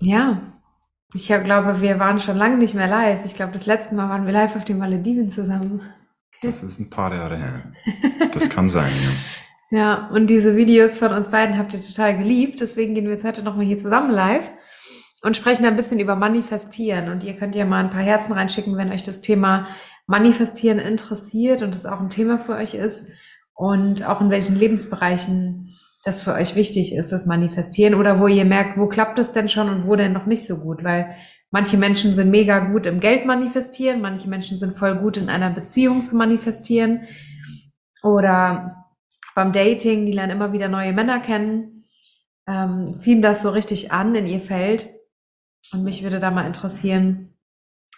ja, ich glaube, wir waren schon lange nicht mehr live. Ich glaube, das letzte Mal waren wir live auf den Malediven zusammen. Das ist ein paar Jahre her. Das kann sein, ja. Ja, und diese Videos von uns beiden habt ihr total geliebt. Deswegen gehen wir jetzt heute nochmal hier zusammen live und sprechen ein bisschen über Manifestieren. Und ihr könnt ja mal ein paar Herzen reinschicken, wenn euch das Thema Manifestieren interessiert und es auch ein Thema für euch ist und auch in welchen Lebensbereichen das für euch wichtig ist, das Manifestieren? Oder wo ihr merkt, wo klappt es denn schon und wo denn noch nicht so gut, weil manche Menschen sind mega gut im Geld manifestieren, manche Menschen sind voll gut in einer Beziehung zu manifestieren. Oder beim Dating, die lernen immer wieder neue Männer kennen, ähm, ziehen das so richtig an in ihr Feld. Und mich würde da mal interessieren,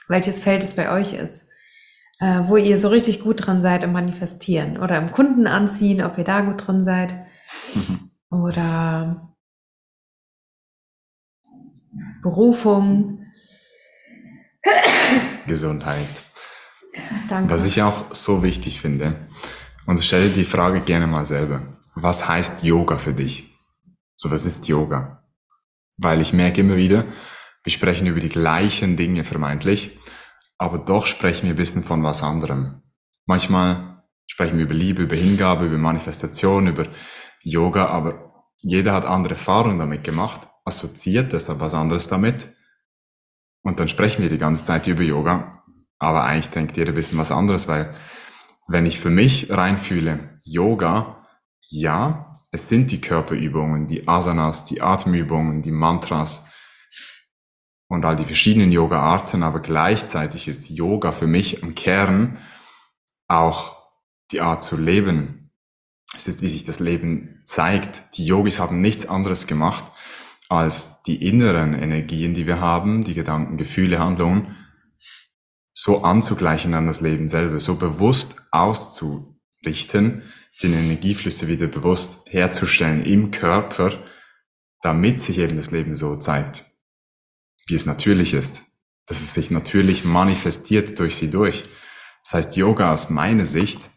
welches Feld es bei euch ist, äh, wo ihr so richtig gut drin seid im Manifestieren oder im Kunden anziehen, ob ihr da gut drin seid Mhm. Oder Berufung. Gesundheit. Danke. Was ich auch so wichtig finde, und stelle die Frage gerne mal selber. Was heißt Yoga für dich? So, was ist Yoga? Weil ich merke immer wieder, wir sprechen über die gleichen Dinge vermeintlich, aber doch sprechen wir ein bisschen von was anderem. Manchmal sprechen wir über Liebe, über Hingabe, über Manifestation, über Yoga, aber jeder hat andere Erfahrungen damit gemacht, assoziiert deshalb was anderes damit. Und dann sprechen wir die ganze Zeit über Yoga, aber eigentlich denkt jeder ein bisschen was anderes, weil wenn ich für mich reinfühle, Yoga, ja, es sind die Körperübungen, die Asanas, die Atemübungen, die Mantras und all die verschiedenen Yoga-Arten, aber gleichzeitig ist Yoga für mich im Kern auch die Art zu leben, es ist, wie sich das Leben zeigt. Die Yogis haben nichts anderes gemacht, als die inneren Energien, die wir haben, die Gedanken, Gefühle, Handlungen, so anzugleichen an das Leben selber, so bewusst auszurichten, den Energieflüsse wieder bewusst herzustellen im Körper, damit sich eben das Leben so zeigt, wie es natürlich ist, dass es sich natürlich manifestiert durch sie durch. Das heißt, Yoga aus meiner Sicht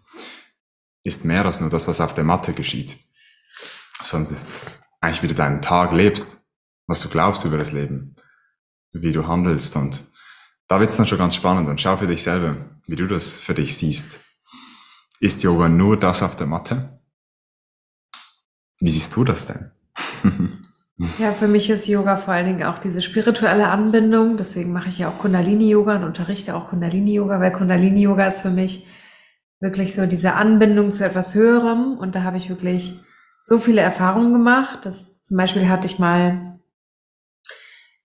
ist mehr als nur das, was auf der Matte geschieht. Sonst ist eigentlich, wie du deinen Tag lebst, was du glaubst über das Leben, wie du handelst. Und da wird es dann schon ganz spannend. Und schau für dich selber, wie du das für dich siehst. Ist Yoga nur das auf der Matte? Wie siehst du das denn? ja, für mich ist Yoga vor allen Dingen auch diese spirituelle Anbindung. Deswegen mache ich ja auch Kundalini-Yoga und unterrichte auch Kundalini-Yoga, weil Kundalini-Yoga ist für mich wirklich so diese Anbindung zu etwas Höherem. Und da habe ich wirklich so viele Erfahrungen gemacht. dass zum Beispiel hatte ich mal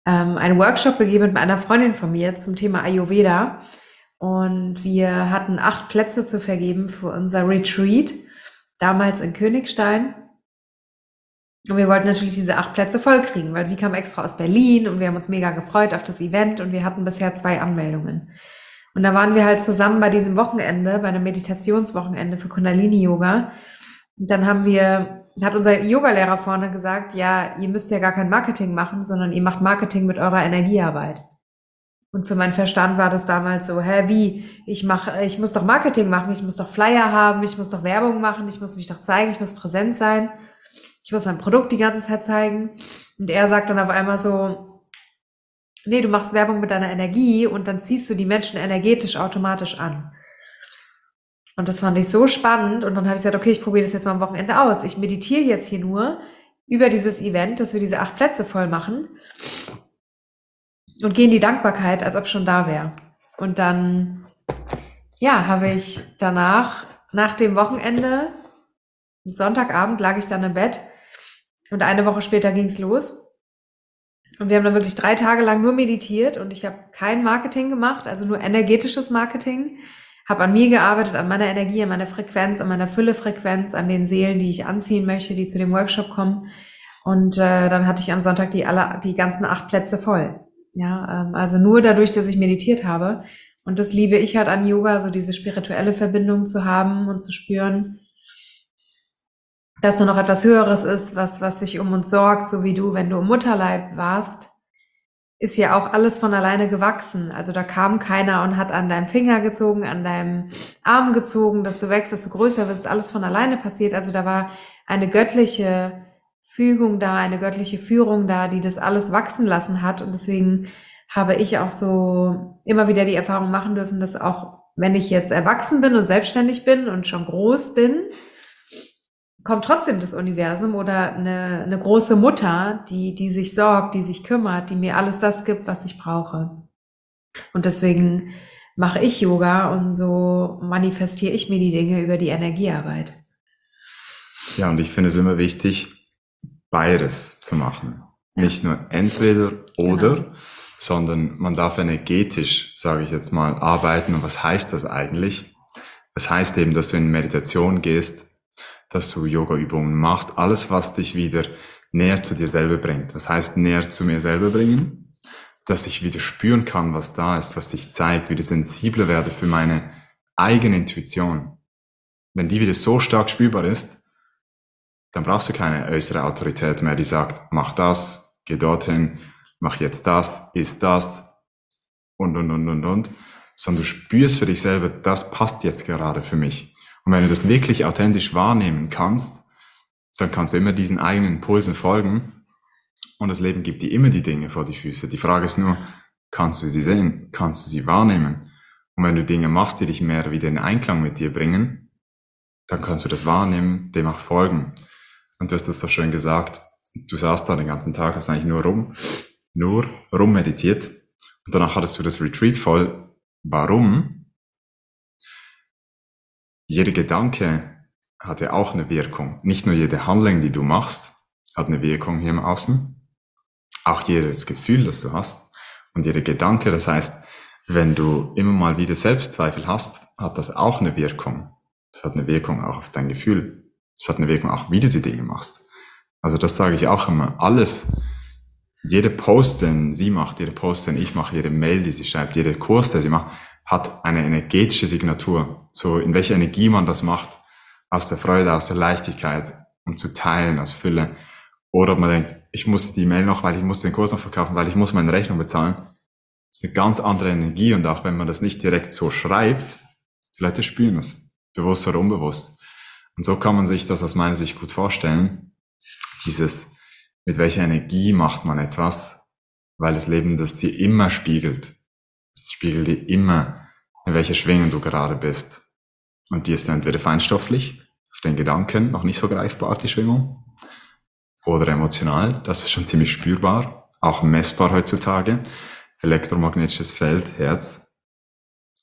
ähm, einen Workshop gegeben mit einer Freundin von mir zum Thema Ayurveda. Und wir hatten acht Plätze zu vergeben für unser Retreat, damals in Königstein. Und wir wollten natürlich diese acht Plätze vollkriegen, weil sie kam extra aus Berlin und wir haben uns mega gefreut auf das Event und wir hatten bisher zwei Anmeldungen. Und da waren wir halt zusammen bei diesem Wochenende, bei einem Meditationswochenende für Kundalini Yoga. Und dann haben wir, hat unser Yogalehrer vorne gesagt, ja, ihr müsst ja gar kein Marketing machen, sondern ihr macht Marketing mit eurer Energiearbeit. Und für meinen Verstand war das damals so, hä, wie? Ich mache, ich muss doch Marketing machen, ich muss doch Flyer haben, ich muss doch Werbung machen, ich muss mich doch zeigen, ich muss präsent sein, ich muss mein Produkt die ganze Zeit zeigen. Und er sagt dann auf einmal so, Nee, du machst Werbung mit deiner Energie und dann ziehst du die Menschen energetisch automatisch an. Und das fand ich so spannend. Und dann habe ich gesagt, okay, ich probiere das jetzt mal am Wochenende aus. Ich meditiere jetzt hier nur über dieses Event, dass wir diese acht Plätze voll machen und gehe in die Dankbarkeit, als ob schon da wäre. Und dann, ja, habe ich danach, nach dem Wochenende, Sonntagabend lag ich dann im Bett und eine Woche später ging es los. Und wir haben dann wirklich drei Tage lang nur meditiert und ich habe kein Marketing gemacht, also nur energetisches Marketing. Habe an mir gearbeitet, an meiner Energie, an meiner Frequenz, an meiner Füllefrequenz, an den Seelen, die ich anziehen möchte, die zu dem Workshop kommen. Und äh, dann hatte ich am Sonntag die alle, die ganzen acht Plätze voll. Ja, ähm, also nur dadurch, dass ich meditiert habe. Und das liebe ich halt an Yoga, so diese spirituelle Verbindung zu haben und zu spüren, dass da noch etwas Höheres ist, was, was sich um uns sorgt, so wie du, wenn du im Mutterleib warst, ist ja auch alles von alleine gewachsen. Also da kam keiner und hat an deinem Finger gezogen, an deinem Arm gezogen, dass du wächst, dass du größer wirst, alles von alleine passiert. Also da war eine göttliche Fügung da, eine göttliche Führung da, die das alles wachsen lassen hat. Und deswegen habe ich auch so immer wieder die Erfahrung machen dürfen, dass auch wenn ich jetzt erwachsen bin und selbstständig bin und schon groß bin, kommt trotzdem das Universum oder eine, eine große Mutter, die, die sich sorgt, die sich kümmert, die mir alles das gibt, was ich brauche. Und deswegen mache ich Yoga und so manifestiere ich mir die Dinge über die Energiearbeit. Ja, und ich finde es immer wichtig, beides zu machen. Nicht nur entweder oder, genau. sondern man darf energetisch, sage ich jetzt mal, arbeiten. Und was heißt das eigentlich? Das heißt eben, dass du in Meditation gehst, dass du Yoga-Übungen machst, alles, was dich wieder näher zu dir selber bringt. Das heißt, näher zu mir selber bringen, dass ich wieder spüren kann, was da ist, was dich zeigt, wieder sensibler werde für meine eigene Intuition. Wenn die wieder so stark spürbar ist, dann brauchst du keine äußere Autorität mehr, die sagt, mach das, geh dorthin, mach jetzt das, ist das und, und, und, und, und, sondern du spürst für dich selber, das passt jetzt gerade für mich. Und wenn du das wirklich authentisch wahrnehmen kannst, dann kannst du immer diesen eigenen Impulsen folgen. Und das Leben gibt dir immer die Dinge vor die Füße. Die Frage ist nur, kannst du sie sehen? Kannst du sie wahrnehmen? Und wenn du Dinge machst, die dich mehr wieder in Einklang mit dir bringen, dann kannst du das wahrnehmen, dem auch folgen. Und du hast das so schön gesagt. Du saßt da den ganzen Tag, hast eigentlich nur rum, nur rum meditiert. Und danach hattest du das Retreat voll. Warum? Jeder Gedanke hat ja auch eine Wirkung. Nicht nur jede Handlung, die du machst, hat eine Wirkung hier im Außen. Auch jedes Gefühl, das du hast und jeder Gedanke. Das heißt, wenn du immer mal wieder Selbstzweifel hast, hat das auch eine Wirkung. Das hat eine Wirkung auch auf dein Gefühl. Das hat eine Wirkung auch, wie du die Dinge machst. Also das sage ich auch immer. Alles, jede Post, den sie macht, jede Post, den ich mache, jede Mail, die sie schreibt, jeder Kurs, der sie macht, hat eine energetische Signatur. So in welcher Energie man das macht, aus der Freude, aus der Leichtigkeit, um zu teilen, aus Fülle. Oder ob man denkt, ich muss die Mail noch, weil ich muss den Kurs noch verkaufen, weil ich muss meine Rechnung bezahlen. Das ist eine ganz andere Energie und auch wenn man das nicht direkt so schreibt, die Leute spüren es, bewusst oder unbewusst. Und so kann man sich das aus meiner Sicht gut vorstellen. Dieses, mit welcher Energie macht man etwas, weil das Leben das dir immer spiegelt spiegelt dir immer, in welcher Schwingung du gerade bist. Und die ist entweder feinstofflich, auf den Gedanken, noch nicht so greifbar, die Schwingung, oder emotional, das ist schon ziemlich spürbar, auch messbar heutzutage. Elektromagnetisches Feld, Herz,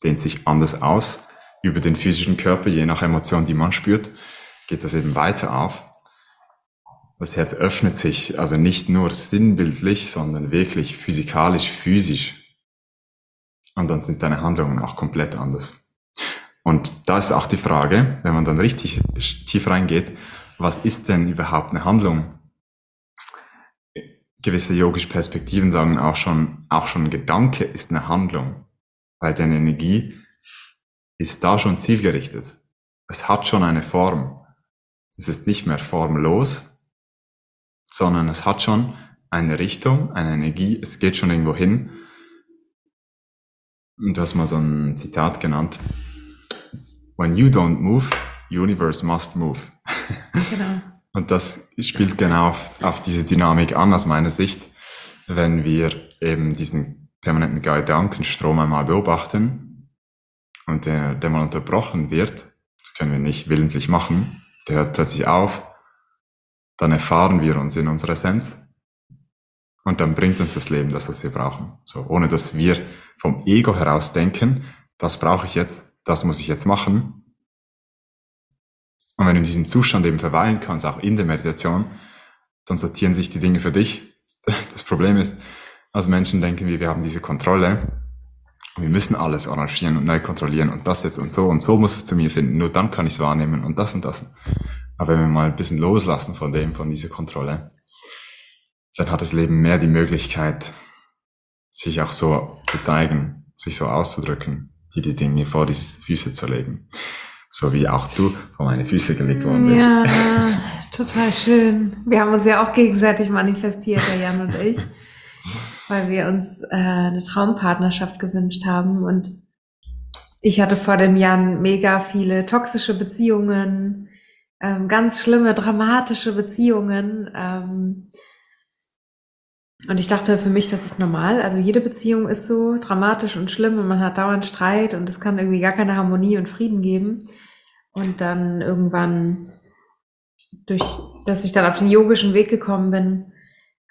dehnt sich anders aus. Über den physischen Körper, je nach Emotion, die man spürt, geht das eben weiter auf. Das Herz öffnet sich, also nicht nur sinnbildlich, sondern wirklich physikalisch, physisch und dann sind deine Handlungen auch komplett anders. Und da ist auch die Frage, wenn man dann richtig tief reingeht, was ist denn überhaupt eine Handlung? Gewisse yogische Perspektiven sagen auch schon, auch schon Gedanke ist eine Handlung, weil deine Energie ist da schon zielgerichtet. Es hat schon eine Form. Es ist nicht mehr formlos, sondern es hat schon eine Richtung, eine Energie, es geht schon irgendwo hin Du hast mal so ein Zitat genannt. When you don't move, universe must move. Genau. Und das spielt genau auf, auf diese Dynamik an, aus meiner Sicht. Wenn wir eben diesen permanenten Gedankenstrom einmal beobachten und der, der mal unterbrochen wird, das können wir nicht willentlich machen, der hört plötzlich auf, dann erfahren wir uns in unserer Essenz und dann bringt uns das Leben das, was wir brauchen. So, ohne dass wir vom Ego heraus denken, das brauche ich jetzt, das muss ich jetzt machen. Und wenn du in diesem Zustand eben verweilen kannst, auch in der Meditation, dann sortieren sich die Dinge für dich. Das Problem ist, als Menschen denken wir, wir haben diese Kontrolle wir müssen alles arrangieren und neu kontrollieren und das jetzt und so und so muss es zu mir finden, nur dann kann ich es wahrnehmen und das und das. Aber wenn wir mal ein bisschen loslassen von dem, von dieser Kontrolle, dann hat das Leben mehr die Möglichkeit, sich auch so zu zeigen, sich so auszudrücken, die die Dinge vor die Füße zu legen. So wie auch du vor meine Füße gelegt worden bist. Ja, total schön. Wir haben uns ja auch gegenseitig manifestiert, der Jan und ich, weil wir uns äh, eine Traumpartnerschaft gewünscht haben. Und ich hatte vor dem Jan mega viele toxische Beziehungen, ähm, ganz schlimme, dramatische Beziehungen. Ähm, und ich dachte für mich, das ist normal. Also jede Beziehung ist so dramatisch und schlimm und man hat dauernd Streit und es kann irgendwie gar keine Harmonie und Frieden geben. Und dann irgendwann, durch, dass ich dann auf den yogischen Weg gekommen bin,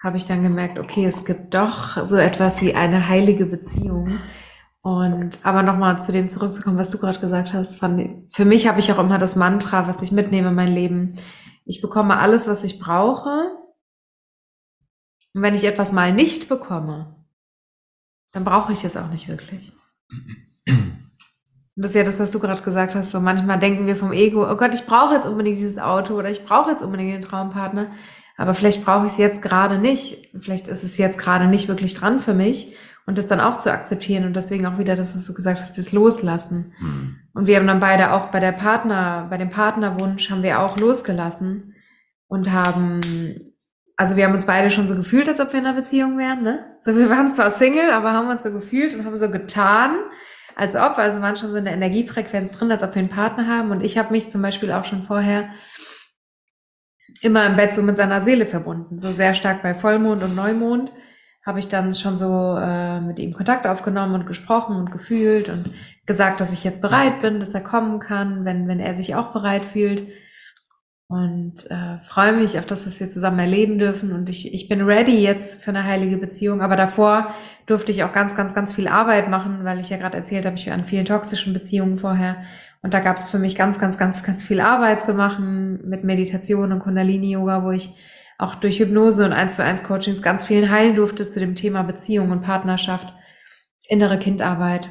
habe ich dann gemerkt, okay, es gibt doch so etwas wie eine heilige Beziehung. Und aber nochmal zu dem zurückzukommen, was du gerade gesagt hast, von, für mich habe ich auch immer das Mantra, was ich mitnehme in mein Leben. Ich bekomme alles, was ich brauche. Und wenn ich etwas mal nicht bekomme, dann brauche ich es auch nicht wirklich. Und das ist ja das, was du gerade gesagt hast. So manchmal denken wir vom Ego, oh Gott, ich brauche jetzt unbedingt dieses Auto oder ich brauche jetzt unbedingt den Traumpartner. Aber vielleicht brauche ich es jetzt gerade nicht. Vielleicht ist es jetzt gerade nicht wirklich dran für mich und das dann auch zu akzeptieren und deswegen auch wieder das, was du gesagt hast, das Loslassen. Mhm. Und wir haben dann beide auch bei der Partner, bei dem Partnerwunsch haben wir auch losgelassen und haben, also wir haben uns beide schon so gefühlt, als ob wir in einer Beziehung wären, ne? So, wir waren zwar Single, aber haben uns so gefühlt und haben so getan, als ob, also waren schon so in der Energiefrequenz drin, als ob wir einen Partner haben. Und ich habe mich zum Beispiel auch schon vorher immer im Bett so mit seiner Seele verbunden, so sehr stark bei Vollmond und Neumond habe ich dann schon so äh, mit ihm Kontakt aufgenommen und gesprochen und gefühlt und gesagt, dass ich jetzt bereit bin, dass er kommen kann, wenn, wenn er sich auch bereit fühlt. Und äh, freue mich auf das, was wir zusammen erleben dürfen. Und ich, ich bin ready jetzt für eine heilige Beziehung. Aber davor durfte ich auch ganz, ganz, ganz viel Arbeit machen, weil ich ja gerade erzählt habe, ich war an vielen toxischen Beziehungen vorher. Und da gab es für mich ganz, ganz, ganz, ganz viel Arbeit zu machen mit Meditation und Kundalini-Yoga, wo ich auch durch Hypnose und 1 zu 1 Coachings ganz vielen heilen durfte zu dem Thema Beziehung und Partnerschaft, innere Kindarbeit.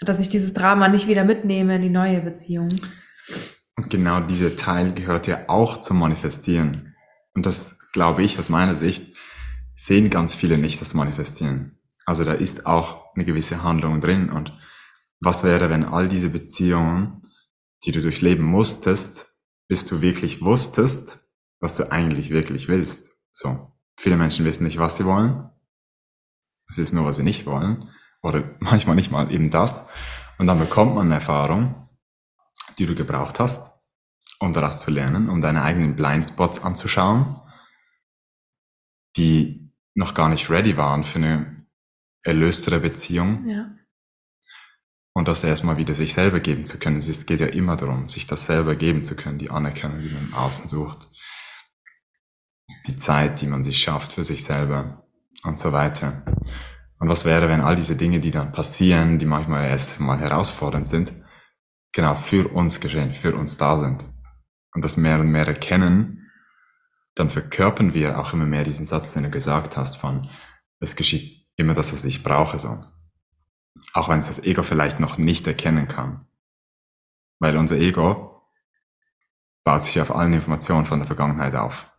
Dass ich dieses Drama nicht wieder mitnehme in die neue Beziehung. Genau dieser Teil gehört ja auch zum Manifestieren. Und das glaube ich aus meiner Sicht sehen ganz viele nicht das Manifestieren. Also da ist auch eine gewisse Handlung drin. Und was wäre, wenn all diese Beziehungen, die du durchleben musstest, bis du wirklich wusstest, was du eigentlich wirklich willst. So. Viele Menschen wissen nicht, was sie wollen. Sie wissen nur, was sie nicht wollen. Oder manchmal nicht mal eben das. Und dann bekommt man eine Erfahrung, die du gebraucht hast, um daraus zu lernen, um deine eigenen Blindspots anzuschauen, die noch gar nicht ready waren für eine erlöstere Beziehung. Ja. Und das erstmal wieder sich selber geben zu können. Es geht ja immer darum, sich das selber geben zu können, die Anerkennung, die man im Außen sucht die Zeit, die man sich schafft für sich selber und so weiter. Und was wäre, wenn all diese Dinge, die dann passieren, die manchmal erst mal herausfordernd sind, genau für uns geschehen, für uns da sind und das mehr und mehr erkennen, dann verkörpern wir auch immer mehr diesen Satz, den du gesagt hast, von es geschieht immer das, was ich brauche, so. Auch wenn es das Ego vielleicht noch nicht erkennen kann. Weil unser Ego baut sich auf allen Informationen von der Vergangenheit auf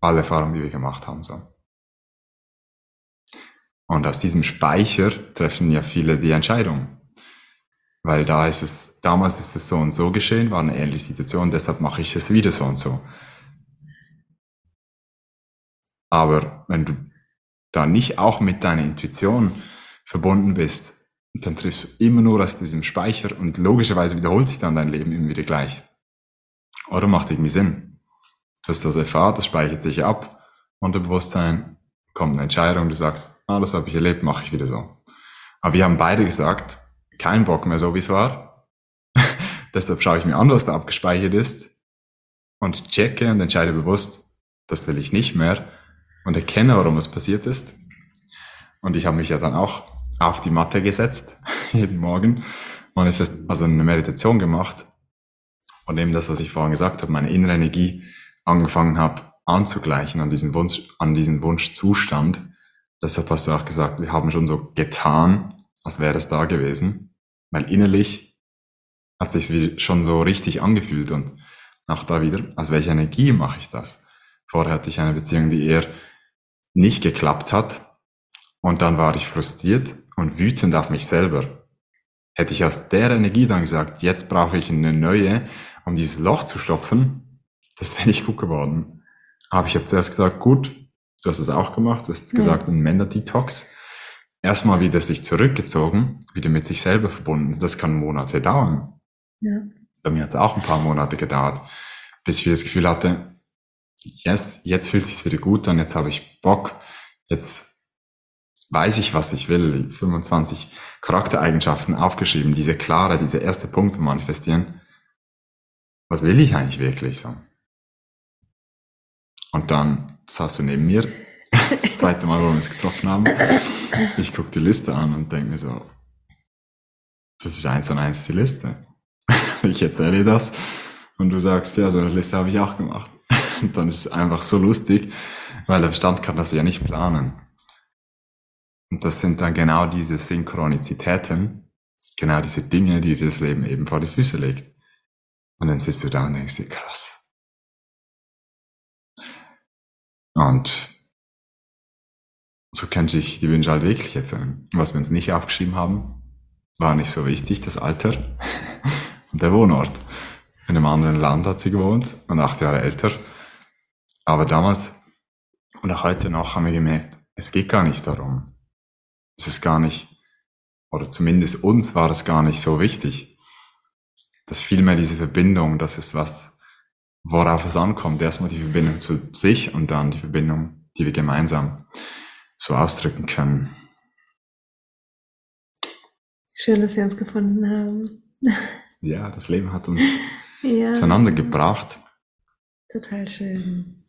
alle Erfahrungen, die wir gemacht haben. So. Und aus diesem Speicher treffen ja viele die Entscheidung. Weil da ist es, damals ist es so und so geschehen, war eine ähnliche Situation, deshalb mache ich es wieder so und so. Aber wenn du da nicht auch mit deiner Intuition verbunden bist, dann triffst du immer nur aus diesem Speicher und logischerweise wiederholt sich dann dein Leben immer wieder gleich. Oder macht irgendwie Sinn? Du hast das erfahren, das speichert sich ab. Unterbewusstsein kommt eine Entscheidung, du sagst, ah, das habe ich erlebt, mache ich wieder so. Aber wir haben beide gesagt, kein Bock mehr so, wie es war. Deshalb schaue ich mir an, was da abgespeichert ist und checke und entscheide bewusst, das will ich nicht mehr und erkenne, warum es passiert ist. Und ich habe mich ja dann auch auf die Matte gesetzt, jeden Morgen, manifest, also eine Meditation gemacht und eben das, was ich vorhin gesagt habe, meine innere Energie angefangen habe anzugleichen an diesen Wunsch, an diesen Wunschzustand. Deshalb hast du auch gesagt, wir haben schon so getan, als wäre es da gewesen, weil innerlich hat sich schon so richtig angefühlt und auch da wieder, aus welcher Energie mache ich das? Vorher hatte ich eine Beziehung, die eher nicht geklappt hat. Und dann war ich frustriert und wütend auf mich selber. Hätte ich aus der Energie dann gesagt, jetzt brauche ich eine neue, um dieses Loch zu stopfen, das wäre nicht gut geworden. Aber ich habe zuerst gesagt, gut, du hast es auch gemacht, du hast ja. gesagt, ein Männer-Detox. Erstmal wieder sich zurückgezogen, wieder mit sich selber verbunden. Das kann Monate dauern. Ja. Bei mir hat es auch ein paar Monate gedauert, bis ich das Gefühl hatte, yes, jetzt fühlt sich wieder gut an, jetzt habe ich Bock, jetzt weiß ich, was ich will. 25 Charaktereigenschaften aufgeschrieben, diese klare, diese erste Punkte manifestieren. Was will ich eigentlich wirklich so? Und dann saß du neben mir, das zweite Mal, wo wir uns getroffen haben. Ich gucke die Liste an und denke mir so, das ist eins und eins die Liste. Ich erzähle das und du sagst, ja, so eine Liste habe ich auch gemacht. Und dann ist es einfach so lustig, weil der Verstand kann das ja nicht planen. Und das sind dann genau diese Synchronizitäten, genau diese Dinge, die das Leben eben vor die Füße legt. Und dann sitzt du da und denkst dir, krass. Und so können sich die Wünsche halt wirklich erfüllen. Was wir uns nicht aufgeschrieben haben, war nicht so wichtig, das Alter der Wohnort. In einem anderen Land hat sie gewohnt und acht Jahre älter. Aber damals und auch heute noch haben wir gemerkt, es geht gar nicht darum. Es ist gar nicht, oder zumindest uns war es gar nicht so wichtig. Dass vielmehr diese Verbindung, das ist was, worauf es ankommt. Erstmal die Verbindung zu sich und dann die Verbindung, die wir gemeinsam so ausdrücken können. Schön, dass wir uns gefunden haben. Ja, das Leben hat uns ja. zueinander gebracht. Total schön.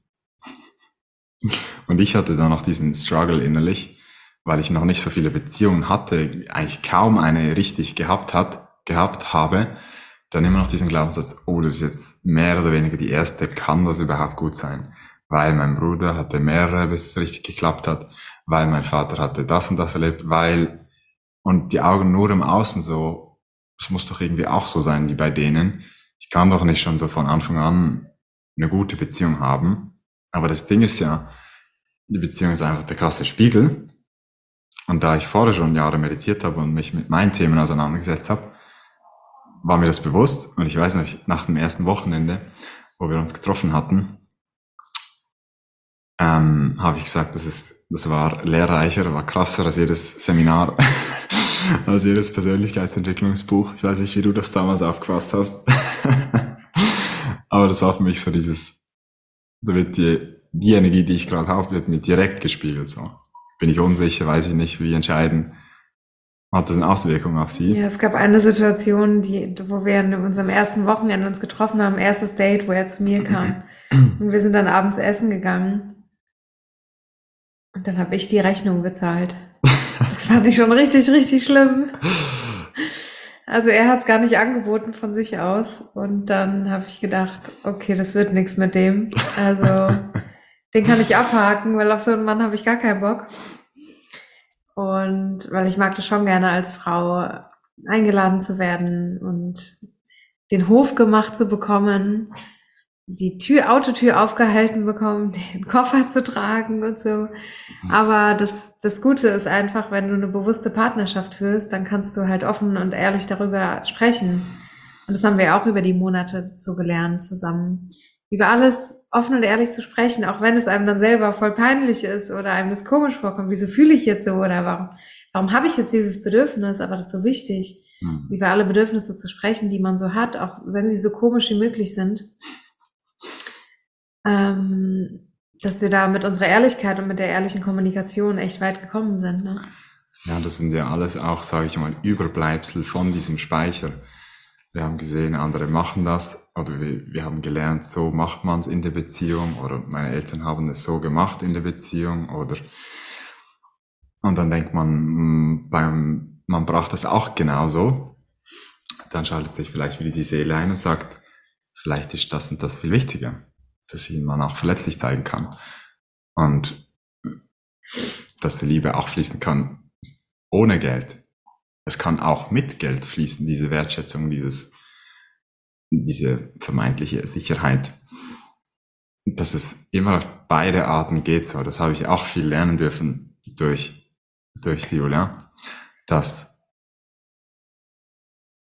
Und ich hatte dann noch diesen Struggle innerlich, weil ich noch nicht so viele Beziehungen hatte, eigentlich kaum eine richtig gehabt hat, gehabt habe, dann immer noch diesen Glaubenssatz, oh, das ist jetzt mehr oder weniger die erste, kann das überhaupt gut sein? Weil mein Bruder hatte mehrere, bis es richtig geklappt hat, weil mein Vater hatte das und das erlebt, weil, und die Augen nur im Außen so, es muss doch irgendwie auch so sein wie bei denen. Ich kann doch nicht schon so von Anfang an eine gute Beziehung haben. Aber das Ding ist ja, die Beziehung ist einfach der krasse Spiegel. Und da ich vorher schon Jahre meditiert habe und mich mit meinen Themen auseinandergesetzt habe, war mir das bewusst. Und ich weiß noch, nach dem ersten Wochenende, wo wir uns getroffen hatten, ähm, habe ich gesagt, das ist, das war lehrreicher, war krasser als jedes Seminar, als jedes Persönlichkeitsentwicklungsbuch. Ich weiß nicht, wie du das damals aufgefasst hast. Aber das war für mich so dieses, da wird die, die Energie, die ich gerade habe, wird mir direkt gespiegelt. So. Bin ich unsicher, weiß ich nicht, wie entscheiden. Hat das eine Auswirkung auf sie? Ja, es gab eine Situation, die, wo wir in unserem ersten Wochenende uns getroffen haben, erstes Date, wo er zu mir kam. Und wir sind dann abends essen gegangen. Und dann habe ich die Rechnung bezahlt. Fand ich schon richtig, richtig schlimm. Also er hat es gar nicht angeboten von sich aus. Und dann habe ich gedacht, okay, das wird nichts mit dem. Also den kann ich abhaken, weil auf so einen Mann habe ich gar keinen Bock. Und weil ich mag das schon gerne als Frau eingeladen zu werden und den Hof gemacht zu bekommen, die Tür, Autotür aufgehalten bekommen, den Koffer zu tragen und so. Aber das, das Gute ist einfach, wenn du eine bewusste Partnerschaft führst, dann kannst du halt offen und ehrlich darüber sprechen. Und das haben wir auch über die Monate so gelernt zusammen. Über alles offen und ehrlich zu sprechen, auch wenn es einem dann selber voll peinlich ist oder einem das komisch vorkommt. Wieso fühle ich jetzt so oder warum, warum habe ich jetzt dieses Bedürfnis? Aber das ist so wichtig, mhm. über alle Bedürfnisse zu sprechen, die man so hat, auch wenn sie so komisch wie möglich sind ähm, dass wir da mit unserer Ehrlichkeit und mit der ehrlichen Kommunikation echt weit gekommen sind. Ne? Ja, das sind ja alles auch, sage ich mal, Überbleibsel von diesem Speicher. Wir haben gesehen, andere machen das oder wir, wir haben gelernt, so macht man es in der Beziehung oder meine Eltern haben es so gemacht in der Beziehung oder und dann denkt man, hm, beim, man braucht das auch genauso. Dann schaltet sich vielleicht wieder die Seele ein und sagt, vielleicht ist das und das viel wichtiger dass ihn man auch verletzlich zeigen kann. Und dass die Liebe auch fließen kann ohne Geld. Es kann auch mit Geld fließen, diese Wertschätzung, dieses, diese vermeintliche Sicherheit. dass es immer auf beide Arten geht. So, das habe ich auch viel lernen dürfen durch, durch Julia, dass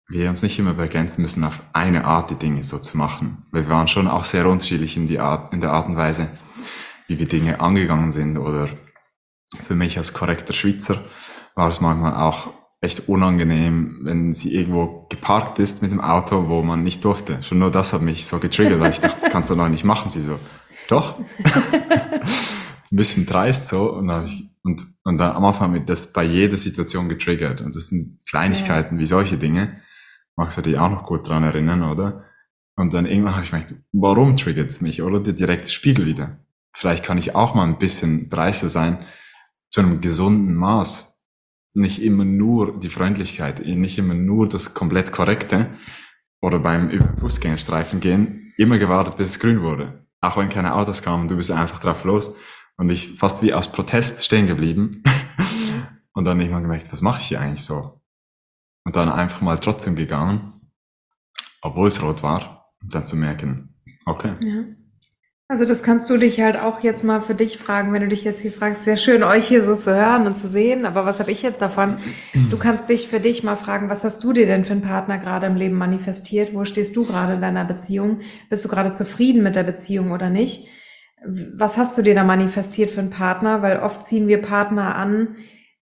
wir uns nicht immer begrenzen müssen, auf eine Art die Dinge so zu machen. Weil wir waren schon auch sehr unterschiedlich in, die Art, in der Art und Weise, wie wir Dinge angegangen sind. Oder für mich als korrekter Schweizer war es manchmal auch echt unangenehm, wenn sie irgendwo geparkt ist mit dem Auto, wo man nicht durfte. Schon nur das hat mich so getriggert, weil ich dachte, das kannst du noch nicht machen. Sie so, doch. Ein bisschen dreist so. Und, dann ich, und, und dann am Anfang wird das bei jeder Situation getriggert. Und das sind Kleinigkeiten ja. wie solche Dinge. Magst du dich auch noch gut dran erinnern, oder? Und dann irgendwann habe ich gemerkt, warum triggert es mich? Oder der direkte Spiegel wieder. Vielleicht kann ich auch mal ein bisschen dreister sein, zu einem gesunden Maß nicht immer nur die Freundlichkeit, nicht immer nur das komplett Korrekte oder beim über Fußgängerstreifen gehen, immer gewartet, bis es grün wurde. Auch wenn keine Autos kamen, du bist einfach drauf los. Und ich fast wie aus Protest stehen geblieben. und dann irgendwann gemerkt, was mache ich hier eigentlich so? Und dann einfach mal trotzdem gegangen, obwohl es rot war, und dann zu merken, okay. Ja. Also das kannst du dich halt auch jetzt mal für dich fragen, wenn du dich jetzt hier fragst, sehr schön euch hier so zu hören und zu sehen, aber was habe ich jetzt davon? Du kannst dich für dich mal fragen, was hast du dir denn für einen Partner gerade im Leben manifestiert? Wo stehst du gerade in deiner Beziehung? Bist du gerade zufrieden mit der Beziehung oder nicht? Was hast du dir da manifestiert für einen Partner? Weil oft ziehen wir Partner an,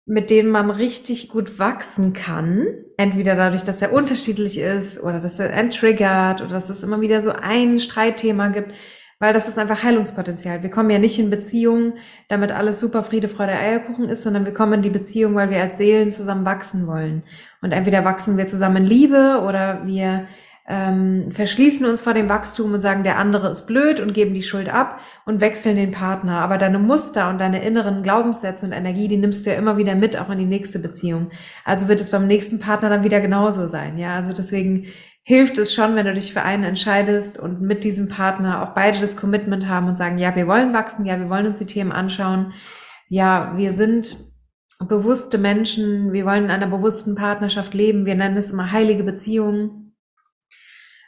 mit denen man richtig gut wachsen kann. Entweder dadurch, dass er unterschiedlich ist oder dass er enttriggert oder dass es immer wieder so ein Streitthema gibt weil das ist einfach Heilungspotenzial. Wir kommen ja nicht in Beziehungen, damit alles super Friede, Freude, Eierkuchen ist, sondern wir kommen in die Beziehung, weil wir als Seelen zusammen wachsen wollen. Und entweder wachsen wir zusammen in Liebe oder wir ähm, verschließen uns vor dem Wachstum und sagen, der andere ist blöd und geben die Schuld ab und wechseln den Partner. Aber deine Muster und deine inneren Glaubenssätze und Energie, die nimmst du ja immer wieder mit, auch in die nächste Beziehung. Also wird es beim nächsten Partner dann wieder genauso sein. Ja, also deswegen hilft es schon, wenn du dich für einen entscheidest und mit diesem Partner auch beide das Commitment haben und sagen, ja, wir wollen wachsen, ja, wir wollen uns die Themen anschauen, ja, wir sind bewusste Menschen, wir wollen in einer bewussten Partnerschaft leben, wir nennen es immer heilige Beziehungen,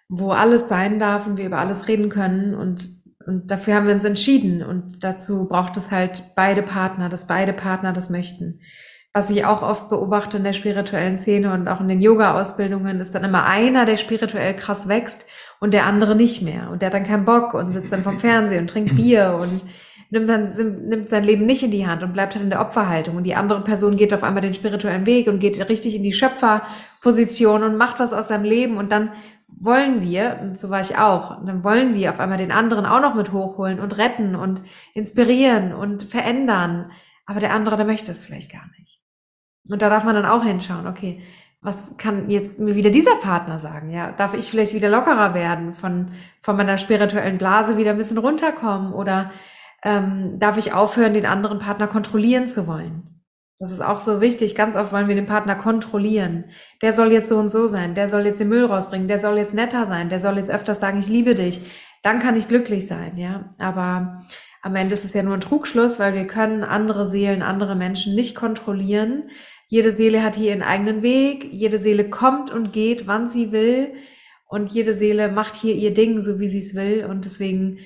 wo alles sein darf und wir über alles reden können und und dafür haben wir uns entschieden und dazu braucht es halt beide Partner, dass beide Partner das möchten was ich auch oft beobachte in der spirituellen Szene und auch in den Yoga-Ausbildungen, ist dann immer einer, der spirituell krass wächst und der andere nicht mehr. Und der hat dann keinen Bock und sitzt dann vom Fernsehen und trinkt Bier und nimmt, dann, nimmt sein Leben nicht in die Hand und bleibt halt in der Opferhaltung. Und die andere Person geht auf einmal den spirituellen Weg und geht richtig in die Schöpferposition und macht was aus seinem Leben. Und dann wollen wir, und so war ich auch, dann wollen wir auf einmal den anderen auch noch mit hochholen und retten und inspirieren und verändern. Aber der andere, der möchte es vielleicht gar nicht. Und da darf man dann auch hinschauen, okay, was kann jetzt mir wieder dieser Partner sagen? Ja, darf ich vielleicht wieder lockerer werden, von, von meiner spirituellen Blase wieder ein bisschen runterkommen oder ähm, darf ich aufhören, den anderen Partner kontrollieren zu wollen? Das ist auch so wichtig. Ganz oft wollen wir den Partner kontrollieren. Der soll jetzt so und so sein. Der soll jetzt den Müll rausbringen. Der soll jetzt netter sein. Der soll jetzt öfters sagen, ich liebe dich. Dann kann ich glücklich sein, ja. Aber am Ende ist es ja nur ein Trugschluss, weil wir können andere Seelen, andere Menschen nicht kontrollieren. Jede Seele hat hier ihren eigenen Weg. Jede Seele kommt und geht, wann sie will. Und jede Seele macht hier ihr Ding, so wie sie es will. Und deswegen,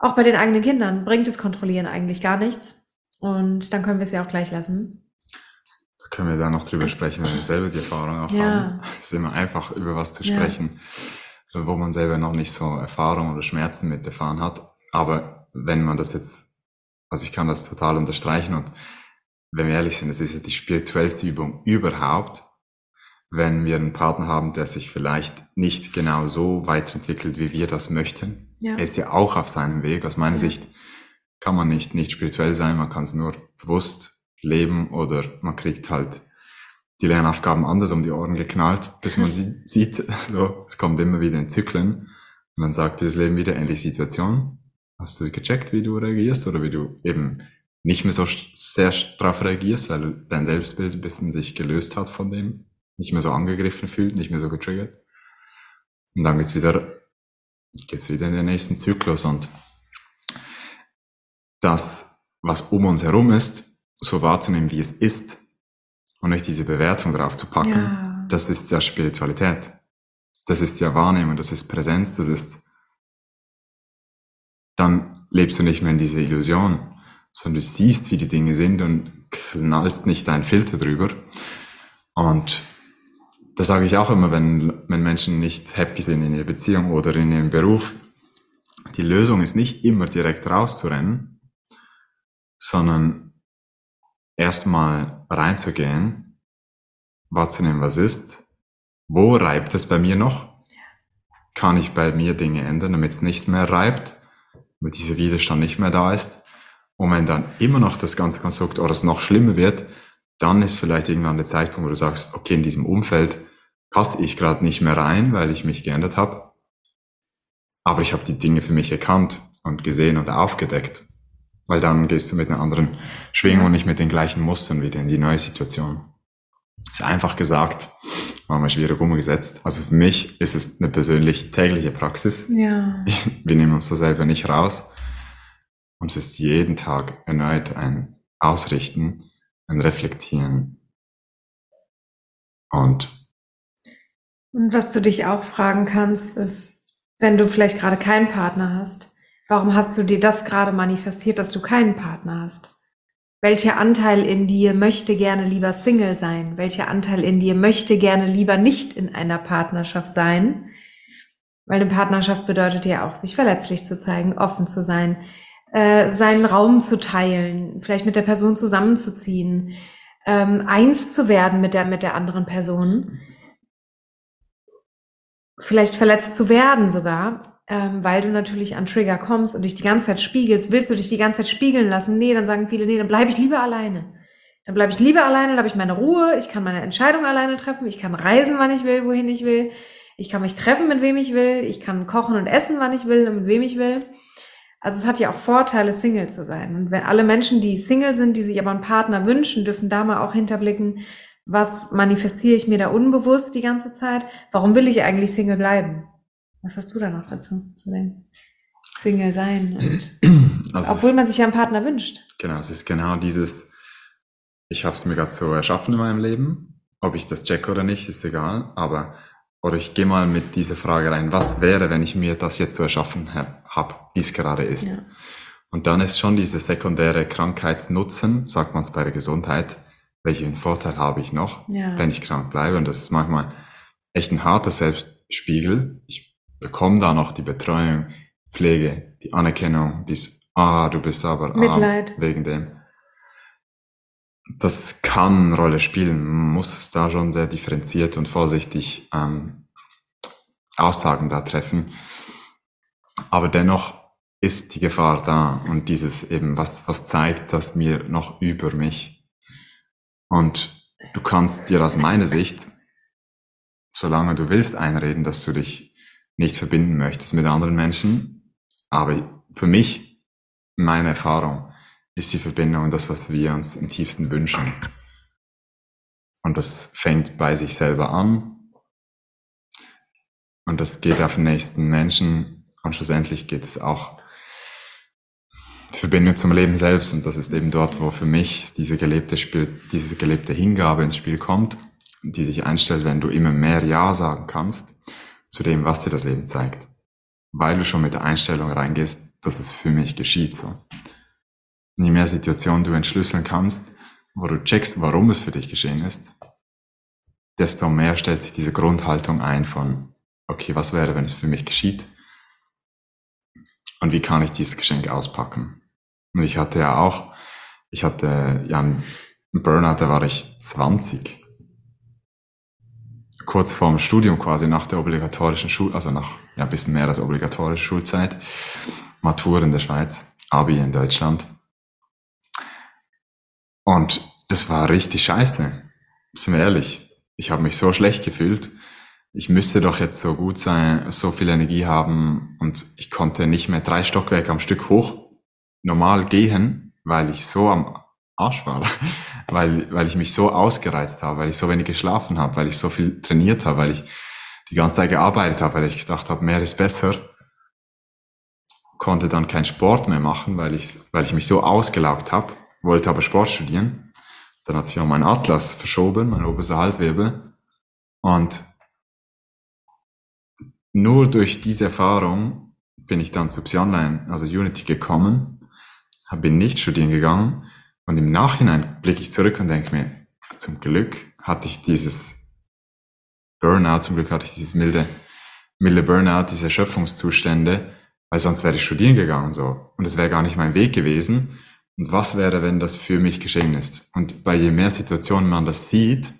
auch bei den eigenen Kindern, bringt es Kontrollieren eigentlich gar nichts. Und dann können wir es ja auch gleich lassen. Da können wir da noch drüber sprechen, wenn wir selber die Erfahrung auch ja. haben. Es ist immer einfach, über was zu sprechen, ja. wo man selber noch nicht so Erfahrung oder Schmerzen mit erfahren hat. Aber wenn man das jetzt, also ich kann das total unterstreichen und wenn wir ehrlich sind, es ist ja die spirituellste Übung überhaupt, wenn wir einen Partner haben, der sich vielleicht nicht genau so weiterentwickelt, wie wir das möchten. Ja. Er ist ja auch auf seinem Weg. Aus meiner ja. Sicht kann man nicht, nicht spirituell sein, man kann es nur bewusst leben oder man kriegt halt die Lernaufgaben anders um die Ohren geknallt, bis man sie sieht, so, es kommt immer wieder in Zyklen. Und dann sagt dieses Leben wieder ähnliche Situation. Hast du gecheckt, wie du reagierst oder wie du eben nicht mehr so sehr darauf reagierst, weil dein Selbstbild ein bisschen sich gelöst hat von dem, nicht mehr so angegriffen fühlt, nicht mehr so getriggert. Und dann geht's wieder, geht's wieder in den nächsten Zyklus und das, was um uns herum ist, so wahrzunehmen, wie es ist und nicht diese Bewertung drauf zu packen, ja. das ist ja Spiritualität. Das ist ja Wahrnehmen, das ist Präsenz, das ist dann lebst du nicht mehr in dieser Illusion, sondern du siehst, wie die Dinge sind und knallst nicht deinen Filter drüber. Und das sage ich auch immer, wenn, wenn Menschen nicht happy sind in ihrer Beziehung oder in ihrem Beruf. Die Lösung ist nicht immer direkt rauszurennen, sondern erstmal reinzugehen, wahrzunehmen, was ist, wo reibt es bei mir noch, kann ich bei mir Dinge ändern, damit es nicht mehr reibt, damit dieser Widerstand nicht mehr da ist. Und wenn dann immer noch das ganze Konstrukt oder es noch schlimmer wird, dann ist vielleicht irgendwann der Zeitpunkt, wo du sagst, okay, in diesem Umfeld passe ich gerade nicht mehr rein, weil ich mich geändert habe. Aber ich habe die Dinge für mich erkannt und gesehen und aufgedeckt. Weil dann gehst du mit einer anderen Schwingung und nicht mit den gleichen Mustern wieder in die neue Situation. Ist einfach gesagt, manchmal schwierig umgesetzt. Also für mich ist es eine persönlich tägliche Praxis. Ja. Wir nehmen uns da selber nicht raus. Und es ist jeden Tag erneut ein Ausrichten, ein Reflektieren. Und und was du dich auch fragen kannst, ist, wenn du vielleicht gerade keinen Partner hast, warum hast du dir das gerade manifestiert, dass du keinen Partner hast? Welcher Anteil in dir möchte gerne lieber Single sein? Welcher Anteil in dir möchte gerne lieber nicht in einer Partnerschaft sein? Weil eine Partnerschaft bedeutet ja auch, sich verletzlich zu zeigen, offen zu sein, äh, seinen Raum zu teilen, vielleicht mit der Person zusammenzuziehen, ähm, eins zu werden mit der, mit der anderen Person, vielleicht verletzt zu werden sogar, ähm, weil du natürlich an Trigger kommst und dich die ganze Zeit spiegelst. Willst du dich die ganze Zeit spiegeln lassen? Nee, dann sagen viele, nee, dann bleibe ich lieber alleine. Dann bleibe ich lieber alleine, dann habe ich meine Ruhe, ich kann meine Entscheidung alleine treffen, ich kann reisen, wann ich will, wohin ich will, ich kann mich treffen, mit wem ich will, ich kann kochen und essen, wann ich will und mit wem ich will. Also es hat ja auch Vorteile, Single zu sein. Und wenn alle Menschen, die Single sind, die sich aber einen Partner wünschen, dürfen da mal auch hinterblicken, was manifestiere ich mir da unbewusst die ganze Zeit? Warum will ich eigentlich Single bleiben? Was hast du da noch dazu, zu dem Single sein? Also obwohl man sich ja einen Partner wünscht. Genau, es ist genau dieses, ich habe es mir gerade so erschaffen in meinem Leben. Ob ich das check oder nicht, ist egal. Aber oder ich gehe mal mit dieser Frage rein, was wäre, wenn ich mir das jetzt so erschaffen habe, wie es gerade ist. Ja. Und dann ist schon diese sekundäre Krankheitsnutzen, sagt man es bei der Gesundheit, welchen Vorteil habe ich noch, ja. wenn ich krank bleibe. Und das ist manchmal echt ein harter Selbstspiegel. Ich bekomme da noch die Betreuung, Pflege, die Anerkennung, dies, ah, du bist aber Mitleid. arm wegen dem. Das kann eine Rolle spielen. Man muss es da schon sehr differenziert und vorsichtig ähm, Aussagen da treffen. Aber dennoch ist die Gefahr da und dieses eben, was, was zeigt das mir noch über mich. Und du kannst dir aus meiner Sicht, solange du willst, einreden, dass du dich nicht verbinden möchtest mit anderen Menschen. Aber für mich, meine Erfahrung, ist die Verbindung das, was wir uns im tiefsten wünschen. Und das fängt bei sich selber an. Und das geht auf den nächsten Menschen. Und schlussendlich geht es auch Verbindung zum Leben selbst. Und das ist eben dort, wo für mich diese gelebte, Spiel, diese gelebte Hingabe ins Spiel kommt, die sich einstellt, wenn du immer mehr Ja sagen kannst zu dem, was dir das Leben zeigt. Weil du schon mit der Einstellung reingehst, dass es für mich geschieht. So. Und je mehr Situationen du entschlüsseln kannst, wo du checkst, warum es für dich geschehen ist, desto mehr stellt sich diese Grundhaltung ein von, okay, was wäre, wenn es für mich geschieht? Und wie kann ich dieses Geschenk auspacken? Und ich hatte ja auch, ich hatte ja einen Burnout, da war ich 20. Kurz vorm Studium quasi, nach der obligatorischen Schul, also nach ja, ein bisschen mehr als obligatorische Schulzeit. Matur in der Schweiz, Abi in Deutschland. Und das war richtig scheiße. Sind wir ehrlich. Ich habe mich so schlecht gefühlt. Ich müsste doch jetzt so gut sein, so viel Energie haben und ich konnte nicht mehr drei Stockwerke am Stück hoch normal gehen, weil ich so am Arsch war, weil, weil ich mich so ausgereizt habe, weil ich so wenig geschlafen habe, weil ich so viel trainiert habe, weil ich die ganze Zeit gearbeitet habe, weil ich gedacht habe, mehr ist besser, konnte dann keinen Sport mehr machen, weil ich, weil ich mich so ausgelaugt habe, wollte aber Sport studieren. Dann hat sich auch mein Atlas verschoben, mein oberster Halswirbel. Und nur durch diese Erfahrung bin ich dann zu Psionline, also Unity gekommen, bin nicht studieren gegangen und im Nachhinein blicke ich zurück und denke mir, zum Glück hatte ich dieses Burnout, zum Glück hatte ich dieses milde, milde Burnout, diese Erschöpfungszustände, weil sonst wäre ich studieren gegangen so. Und es wäre gar nicht mein Weg gewesen. Und was wäre, wenn das für mich geschehen ist? Und bei je mehr Situationen man das sieht,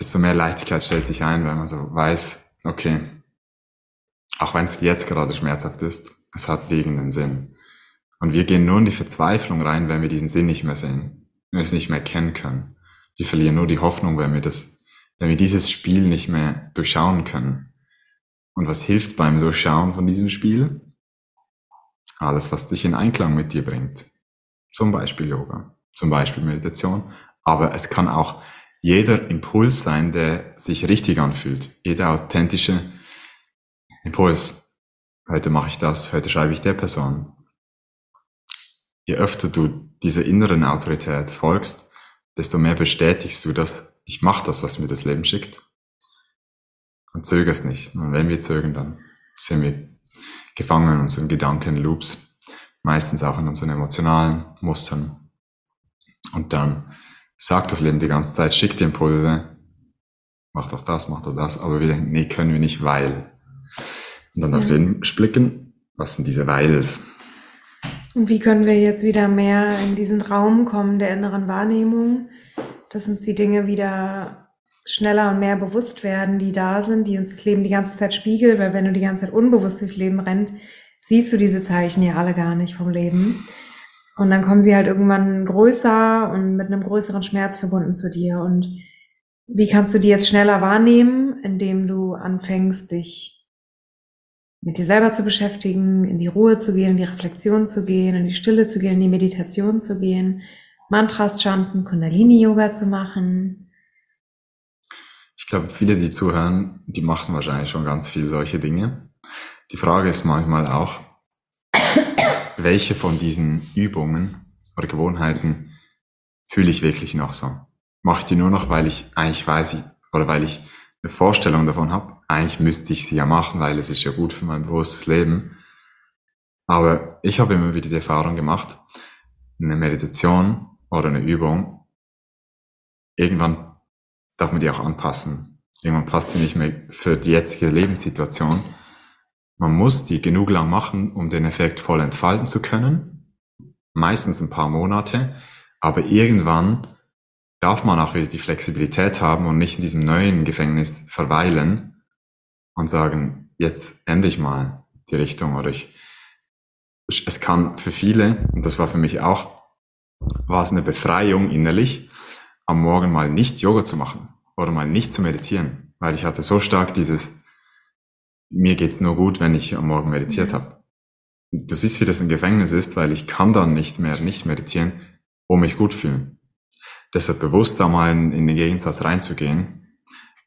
desto mehr Leichtigkeit stellt sich ein, wenn man so weiß, okay, auch wenn es jetzt gerade schmerzhaft ist, es hat liegenden Sinn. Und wir gehen nur in die Verzweiflung rein, wenn wir diesen Sinn nicht mehr sehen, wenn wir es nicht mehr kennen können. Wir verlieren nur die Hoffnung, wenn wir das, wenn wir dieses Spiel nicht mehr durchschauen können. Und was hilft beim Durchschauen von diesem Spiel? Alles, was dich in Einklang mit dir bringt. Zum Beispiel Yoga, zum Beispiel Meditation. Aber es kann auch jeder Impuls sein, der sich richtig anfühlt. Jeder authentische Impuls. Heute mache ich das, heute schreibe ich der Person. Je öfter du dieser inneren Autorität folgst, desto mehr bestätigst du, dass ich mache das, was mir das Leben schickt. Und zögerst nicht. Und wenn wir zögern, dann sind wir gefangen in unseren Gedankenloops, meistens auch in unseren emotionalen Mustern. Und dann sagt das Leben die ganze Zeit, schickt die Impulse, mach doch das, mach doch das, aber wir denken, nee, können wir nicht, weil. Und dann darfst ja. du blicken, was sind diese Weils? Und wie können wir jetzt wieder mehr in diesen Raum kommen der inneren Wahrnehmung, dass uns die Dinge wieder schneller und mehr bewusst werden, die da sind, die uns das Leben die ganze Zeit spiegelt, weil wenn du die ganze Zeit unbewusst durchs Leben rennt, siehst du diese Zeichen ja alle gar nicht vom Leben. Und dann kommen sie halt irgendwann größer und mit einem größeren Schmerz verbunden zu dir. Und wie kannst du die jetzt schneller wahrnehmen, indem du anfängst, dich mit dir selber zu beschäftigen, in die Ruhe zu gehen, in die Reflexion zu gehen, in die Stille zu gehen, in die Meditation zu gehen, Mantras chanten, Kundalini-Yoga zu machen, ich glaube, viele, die zuhören, die machen wahrscheinlich schon ganz viel solche Dinge. Die Frage ist manchmal auch, welche von diesen Übungen oder Gewohnheiten fühle ich wirklich noch so? Mache ich die nur noch, weil ich eigentlich weiß, oder weil ich eine Vorstellung davon habe, eigentlich müsste ich sie ja machen, weil es ist ja gut für mein bewusstes Leben. Aber ich habe immer wieder die Erfahrung gemacht, eine Meditation oder eine Übung, irgendwann darf man die auch anpassen. Irgendwann passt die nicht mehr für die jetzige Lebenssituation. Man muss die genug lang machen, um den Effekt voll entfalten zu können. Meistens ein paar Monate. Aber irgendwann darf man auch wieder die Flexibilität haben und nicht in diesem neuen Gefängnis verweilen und sagen, jetzt ende ich mal die Richtung oder ich, es kann für viele, und das war für mich auch, war es eine Befreiung innerlich, am Morgen mal nicht Yoga zu machen oder mal nicht zu meditieren, weil ich hatte so stark dieses, mir geht's nur gut, wenn ich am Morgen meditiert habe. Du siehst, wie das ein Gefängnis ist, weil ich kann dann nicht mehr nicht meditieren, um mich gut fühlen. Deshalb bewusst da mal in, in den Gegensatz reinzugehen,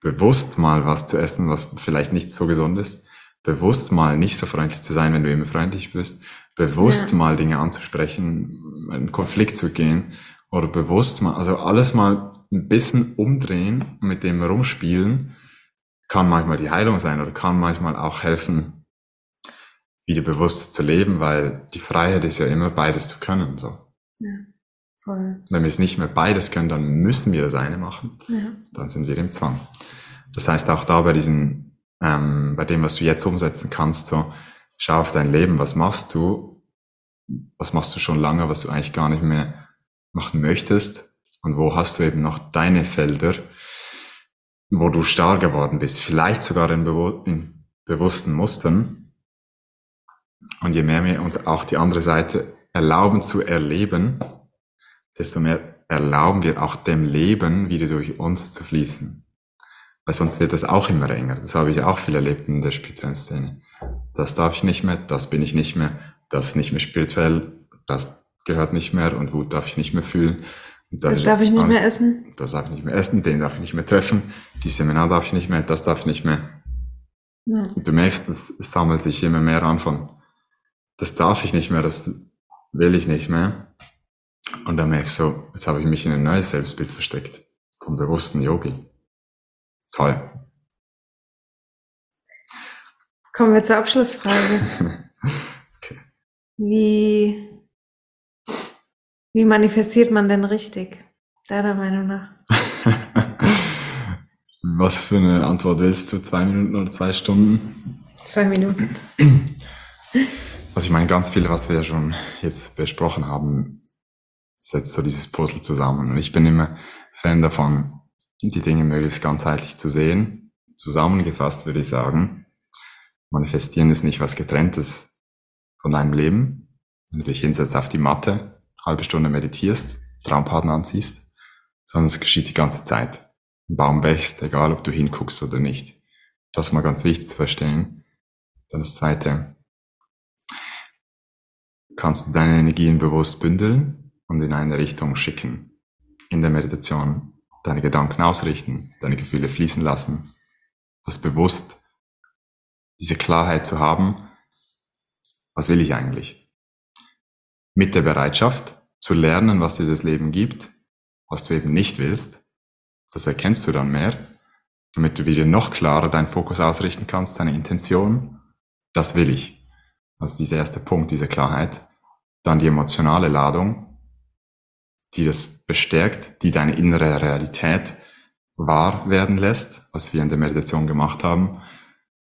bewusst mal was zu essen, was vielleicht nicht so gesund ist, bewusst mal nicht so freundlich zu sein, wenn du immer freundlich bist, bewusst ja. mal Dinge anzusprechen, einen Konflikt zu gehen. Oder bewusst mal, also alles mal ein bisschen umdrehen und mit dem rumspielen, kann manchmal die Heilung sein oder kann manchmal auch helfen, wieder bewusst zu leben, weil die Freiheit ist ja immer beides zu können, so. Ja, voll. Wenn wir es nicht mehr beides können, dann müssen wir das eine machen. Ja. Dann sind wir im Zwang. Das heißt auch da bei diesen, ähm, bei dem, was du jetzt umsetzen kannst, so, schau auf dein Leben, was machst du, was machst du schon lange, was du eigentlich gar nicht mehr machen möchtest und wo hast du eben noch deine Felder, wo du starr geworden bist, vielleicht sogar in, bewu in bewussten Mustern. Und je mehr wir uns auch die andere Seite erlauben zu erleben, desto mehr erlauben wir auch dem Leben wieder durch uns zu fließen. Weil sonst wird es auch immer enger. Das habe ich auch viel erlebt in der spirituellen Szene. Das darf ich nicht mehr, das bin ich nicht mehr, das ist nicht mehr spirituell, das gehört nicht mehr und Wut darf ich nicht mehr fühlen. Das, das darf ich nicht mehr essen. Das darf ich nicht mehr essen, den darf ich nicht mehr treffen, die Seminar darf ich nicht mehr, das darf ich nicht mehr. Ja. Und du merkst, es sammelt sich immer mehr an von, das darf ich nicht mehr, das will ich nicht mehr. Und dann merkst du, jetzt habe ich mich in ein neues Selbstbild versteckt. Vom bewussten Yogi. Toll. Kommen wir zur Abschlussfrage. okay. Wie, wie manifestiert man denn richtig, deiner Meinung nach? Was für eine Antwort willst du? Zwei Minuten oder zwei Stunden? Zwei Minuten. Also ich meine, ganz viel, was wir ja schon jetzt besprochen haben, setzt so dieses Puzzle zusammen. Und ich bin immer Fan davon, die Dinge möglichst ganzheitlich zu sehen. Zusammengefasst würde ich sagen, manifestieren ist nicht was getrenntes von deinem Leben. Wenn du dich hinsetzt auf die Matte, halbe Stunde meditierst, Traumpartner anziehst, sondern es geschieht die ganze Zeit. Ein Baum wächst, egal ob du hinguckst oder nicht. Das ist mal ganz wichtig zu verstehen. Dann das zweite, kannst du deine Energien bewusst bündeln und in eine Richtung schicken. In der Meditation deine Gedanken ausrichten, deine Gefühle fließen lassen, das bewusst, diese Klarheit zu haben, was will ich eigentlich? Mit der Bereitschaft zu lernen, was dir das Leben gibt, was du eben nicht willst, das erkennst du dann mehr, damit du wieder noch klarer deinen Fokus ausrichten kannst, deine Intention, das will ich. Also dieser erste Punkt, diese Klarheit. Dann die emotionale Ladung, die das bestärkt, die deine innere Realität wahr werden lässt, was wir in der Meditation gemacht haben,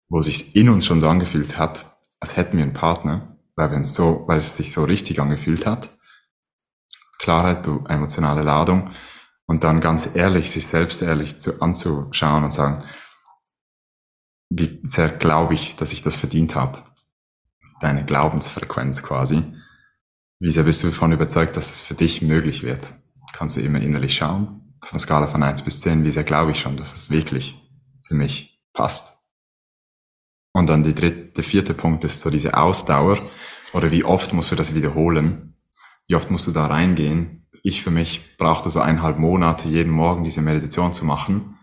wo sich in uns schon so angefühlt hat, als hätten wir einen Partner, weil, wir uns so, weil es sich so richtig angefühlt hat. Klarheit, emotionale Ladung und dann ganz ehrlich, sich selbst ehrlich zu, anzuschauen und sagen, wie sehr glaube ich, dass ich das verdient habe. Deine Glaubensfrequenz quasi. Wie sehr bist du davon überzeugt, dass es für dich möglich wird? Kannst du immer innerlich schauen, von Skala von eins bis zehn, wie sehr glaube ich schon, dass es wirklich für mich passt. Und dann die dritte, der vierte Punkt ist so diese Ausdauer, oder wie oft musst du das wiederholen? Wie oft musst du da reingehen? Ich für mich brauchte so eineinhalb Monate, jeden Morgen diese Meditation zu machen,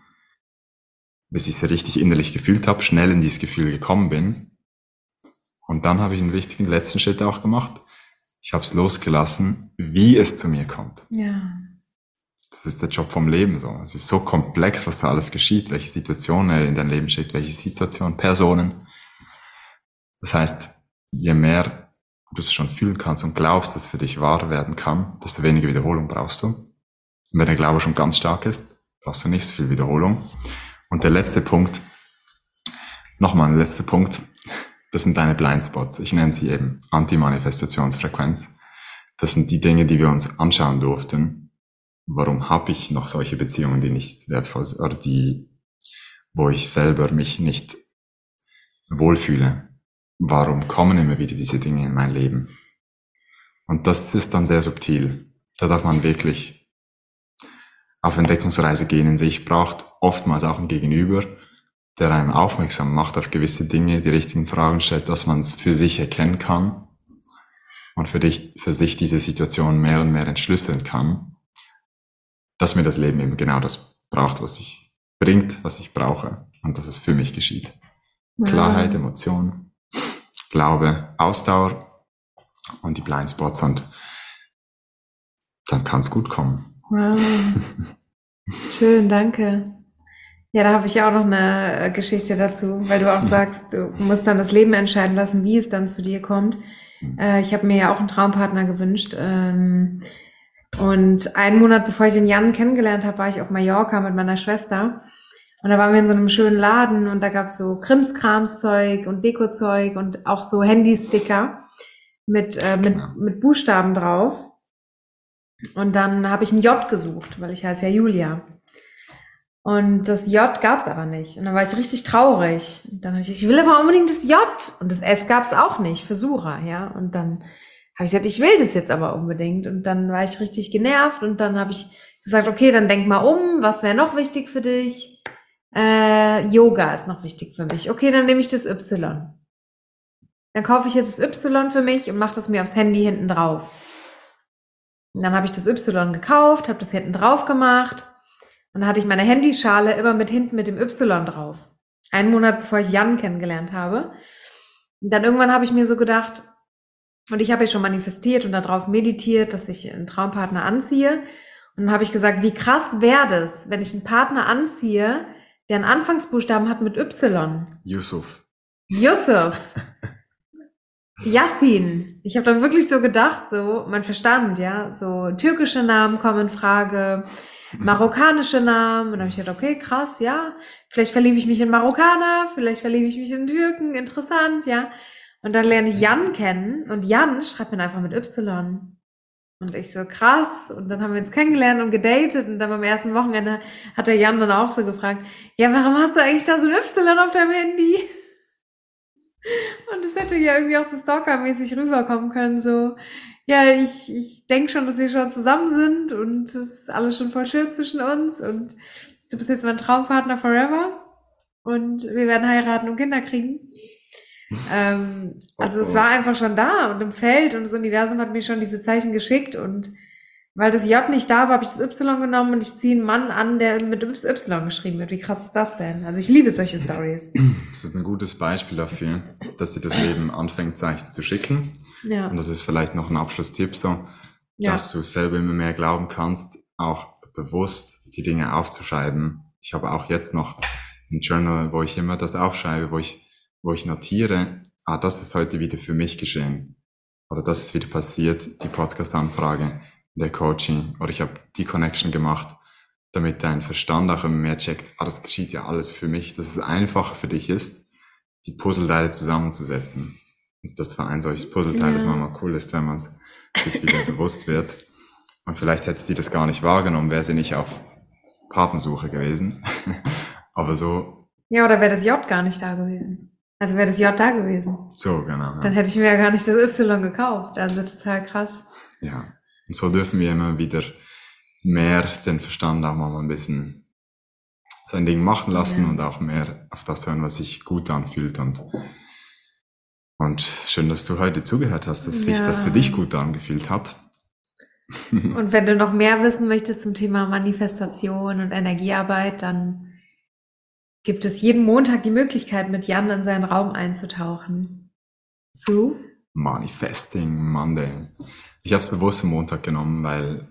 bis ich es richtig innerlich gefühlt habe, schnell in dieses Gefühl gekommen bin. Und dann habe ich einen wichtigen letzten Schritt auch gemacht ich habe es losgelassen, wie es zu mir kommt. Ja. Das ist der Job vom Leben so. Es ist so komplex, was da alles geschieht, welche Situationen in dein Leben schickt, welche Situationen, Personen. Das heißt, je mehr du es schon fühlen kannst und glaubst, dass es für dich wahr werden kann, desto weniger Wiederholung brauchst du. Und wenn der Glaube schon ganz stark ist, brauchst du nicht so viel Wiederholung. Und der letzte Punkt, nochmal ein letzter Punkt, das sind deine Blindspots. Ich nenne sie eben Anti-Manifestationsfrequenz. Das sind die Dinge, die wir uns anschauen durften. Warum habe ich noch solche Beziehungen, die nicht wertvoll sind, oder die, wo ich selber mich nicht wohlfühle? Warum kommen immer wieder diese Dinge in mein Leben? Und das ist dann sehr subtil. Da darf man wirklich auf Entdeckungsreise gehen in sich, braucht oftmals auch ein Gegenüber, der einem aufmerksam macht auf gewisse Dinge, die richtigen Fragen stellt, dass man es für sich erkennen kann und für, dich, für sich diese Situation mehr und mehr entschlüsseln kann, dass mir das Leben eben genau das braucht, was ich bringt, was ich brauche und dass es für mich geschieht. Ja. Klarheit, Emotion, Glaube, Ausdauer und die Blindspots und dann kann es gut kommen. Wow. Schön, danke. Ja, da habe ich auch noch eine Geschichte dazu, weil du auch sagst, du musst dann das Leben entscheiden lassen, wie es dann zu dir kommt. Äh, ich habe mir ja auch einen Traumpartner gewünscht. Ähm, und einen Monat bevor ich den Jan kennengelernt habe, war ich auf Mallorca mit meiner Schwester. Und da waren wir in so einem schönen Laden und da gab's so Krimskramszeug und Dekozeug und auch so Handysticker mit, äh, mit, genau. mit Buchstaben drauf. Und dann habe ich ein J gesucht, weil ich heiße ja Julia. Und das J gab es aber nicht. Und dann war ich richtig traurig. Und dann habe ich gesagt, ich will aber unbedingt das J. Und das S gab es auch nicht für Sura, ja. Und dann habe ich gesagt, ich will das jetzt aber unbedingt. Und dann war ich richtig genervt. Und dann habe ich gesagt, okay, dann denk mal um, was wäre noch wichtig für dich? Äh, Yoga ist noch wichtig für mich. Okay, dann nehme ich das Y. Dann kaufe ich jetzt das Y für mich und mache das mir aufs Handy hinten drauf. Und dann habe ich das Y gekauft, habe das hinten drauf gemacht und dann hatte ich meine Handyschale immer mit hinten mit dem Y drauf. Einen Monat bevor ich Jan kennengelernt habe. Und dann irgendwann habe ich mir so gedacht, und ich habe ja schon manifestiert und darauf meditiert, dass ich einen Traumpartner anziehe. Und dann habe ich gesagt, wie krass wäre das, wenn ich einen Partner anziehe, der einen Anfangsbuchstaben hat mit Y. Yusuf. Yusuf. Yassin. Ich habe dann wirklich so gedacht, so mein Verstand, ja, so türkische Namen kommen in Frage, marokkanische Namen. Und dann habe ich gedacht, okay, krass, ja. Vielleicht verliebe ich mich in Marokkaner, vielleicht verliebe ich mich in Türken, interessant, ja. Und dann lerne ich Jan kennen und Jan schreibt mir einfach mit Y. Und ich so, krass. Und dann haben wir uns kennengelernt und gedatet. Und dann beim ersten Wochenende hat der Jan dann auch so gefragt, ja, warum hast du eigentlich da so ein Y auf deinem Handy? Und es hätte ja irgendwie auch so stalkermäßig rüberkommen können, so, ja, ich, ich denke schon, dass wir schon zusammen sind und es ist alles schon voll schön zwischen uns und du bist jetzt mein Traumpartner forever und wir werden heiraten und Kinder kriegen. Ähm, also oh, oh. es war einfach schon da und im Feld und das Universum hat mir schon diese Zeichen geschickt und weil das J nicht da war, habe ich das Y genommen und ich ziehe einen Mann an, der mit Y geschrieben wird. Wie krass ist das denn? Also ich liebe solche Stories. Das ist ein gutes Beispiel dafür, dass dir das Leben anfängt, Zeichen zu schicken. Ja. Und das ist vielleicht noch ein Abschlusstipp so, ja. dass du selber immer mehr glauben kannst, auch bewusst die Dinge aufzuschreiben. Ich habe auch jetzt noch ein Journal, wo ich immer das aufschreibe, wo ich, wo ich notiere, ah, das ist heute wieder für mich geschehen. Oder das ist wieder passiert, die Podcast-Anfrage der Coaching oder ich habe die Connection gemacht, damit dein Verstand auch immer mehr checkt, ah, das geschieht ja alles für mich, dass es einfacher für dich ist, die Puzzleteile zusammenzusetzen. Das war ein solches Puzzleteil, ja. das manchmal cool ist, wenn man sich wieder bewusst wird. Und vielleicht hätte sie das gar nicht wahrgenommen, wäre sie nicht auf Partnersuche gewesen. Aber so. Ja, oder wäre das J gar nicht da gewesen. Also wäre das J da gewesen. So, genau. Ja. Dann hätte ich mir ja gar nicht das Y gekauft. Also total krass. Ja. Und so dürfen wir immer wieder mehr den Verstand auch mal ein bisschen sein Ding machen lassen ja. und auch mehr auf das hören, was sich gut anfühlt und und schön, dass du heute zugehört hast, dass ja. sich das für dich gut angefühlt hat. Und wenn du noch mehr wissen möchtest zum Thema Manifestation und Energiearbeit, dann gibt es jeden Montag die Möglichkeit, mit Jan in seinen Raum einzutauchen. Zu Manifesting Monday. Ich habe es bewusst am Montag genommen, weil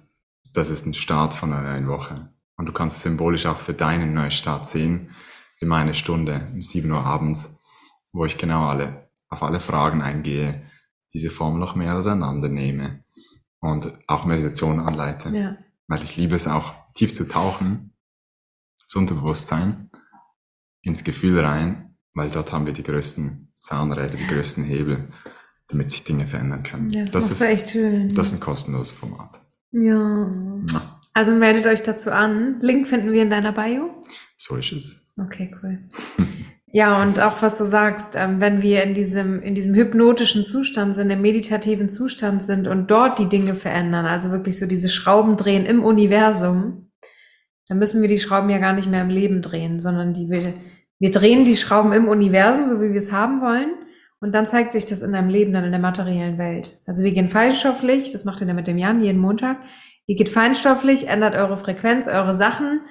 das ist ein Start von einer neuen Woche. Und du kannst es symbolisch auch für deinen Neustart sehen, in meine Stunde um 7 Uhr abends, wo ich genau alle, auf alle Fragen eingehe, diese Form noch mehr auseinandernehme und auch Meditation anleite. Ja. Weil ich liebe es auch, tief zu tauchen, ins Unterbewusstsein, ins Gefühl rein, weil dort haben wir die größten Zahnräder, die größten Hebel damit sich Dinge verändern können. Ja, das, das ist echt schön. Das ist ein kostenloses Format. Ja. ja. Also meldet euch dazu an. Link finden wir in deiner Bio. So ist es. Okay, cool. ja, und auch was du sagst, ähm, wenn wir in diesem, in diesem hypnotischen Zustand sind, im meditativen Zustand sind und dort die Dinge verändern, also wirklich so diese Schrauben drehen im Universum, dann müssen wir die Schrauben ja gar nicht mehr im Leben drehen, sondern die wir, wir drehen die Schrauben im Universum, so wie wir es haben wollen. Und dann zeigt sich das in deinem Leben, dann in der materiellen Welt. Also wir gehen feinstofflich, das macht ihr dann mit dem Jan jeden Montag. Ihr geht feinstofflich, ändert eure Frequenz, eure Sachen,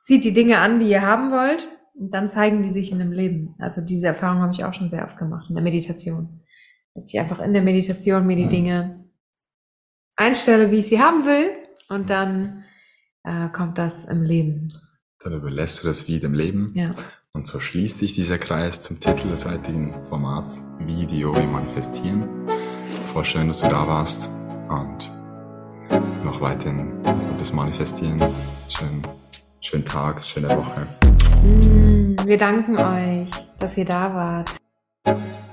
zieht die Dinge an, die ihr haben wollt. Und dann zeigen die sich in dem Leben. Also diese Erfahrung habe ich auch schon sehr oft gemacht in der Meditation. Dass ich einfach in der Meditation mir die Dinge einstelle, wie ich sie haben will. Und dann äh, kommt das im Leben. Dann überlässt du das wie dem Leben. Ja. Und so schließt sich dieser Kreis zum Titel des heutigen Formats, wie die Yogi manifestieren. Voll schön, dass du da warst und noch weiterhin das Manifestieren. Schönen, schönen Tag, schöne Woche. Wir danken euch, dass ihr da wart.